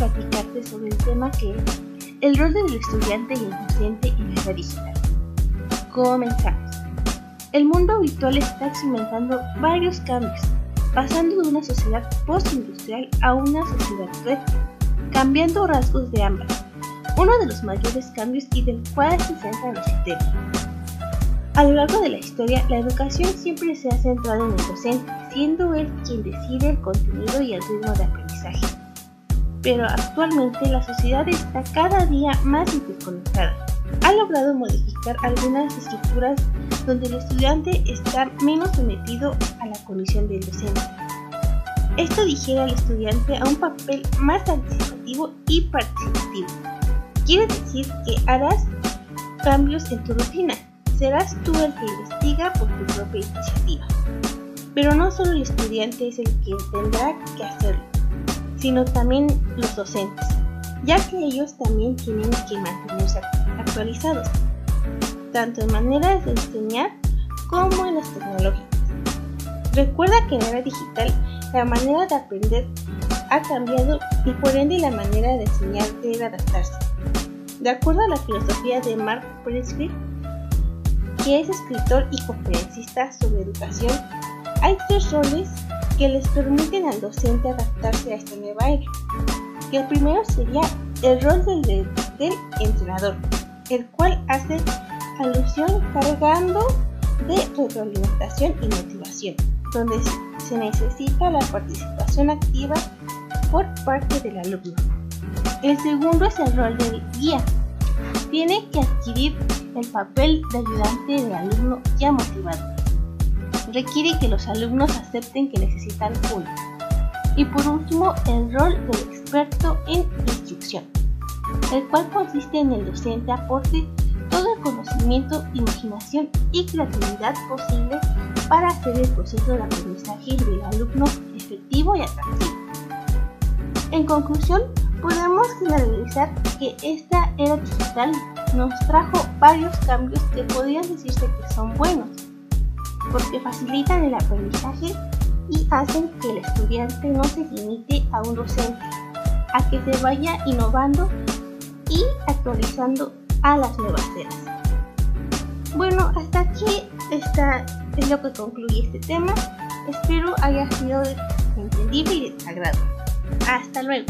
platicarte sobre el tema que es el rol del estudiante y el docente en la era digital. Comenzamos. El mundo virtual está experimentando varios cambios, pasando de una sociedad postindustrial a una sociedad red, cambiando rasgos de ambas. Uno de los mayores cambios y del cual se centra los sistemas. A lo largo de la historia, la educación siempre se ha centrado en el docente, siendo él quien decide el contenido y el ritmo de aprendizaje. Pero actualmente la sociedad está cada día más interconectada. Ha logrado modificar algunas estructuras donde el estudiante está menos sometido a la condición del docente. Esto digiere al estudiante a un papel más anticipativo y participativo. Quiere decir que harás cambios en tu rutina. Serás tú el que investiga por tu propia iniciativa. Pero no solo el estudiante es el que tendrá que hacerlo, sino también los docentes, ya que ellos también tienen que mantenerse actualizados, tanto en maneras de enseñar como en las tecnológicas. Recuerda que en la era digital la manera de aprender ha cambiado y por ende la manera de enseñar debe adaptarse. De acuerdo a la filosofía de Mark Presfield, que es escritor y conferencista sobre educación, hay tres roles que les permiten al docente adaptarse a esta nueva era. El primero sería el rol del, entrenador, el cual hace alusión cargando de retroalimentación y motivación, donde se necesita la participación activa por parte del alumno. El segundo es el rol del guía. Tiene que adquirir el papel de ayudante del alumno ya motivado requiere que los alumnos acepten que necesitan uno. Y por último, el rol del experto en instrucción, el cual consiste en el docente aporte todo el conocimiento, imaginación y creatividad posible para hacer el proceso de aprendizaje del alumno efectivo y atractivo. En conclusión, podemos generalizar que esta era digital nos trajo varios cambios que podrían decirse que son buenos, porque facilitan el aprendizaje y hacen que el estudiante no se limite a un docente, a que se vaya innovando y actualizando a las nuevas eras. Bueno, hasta aquí está, es lo que concluye este tema. Espero haya sido entendible y de. Hasta luego.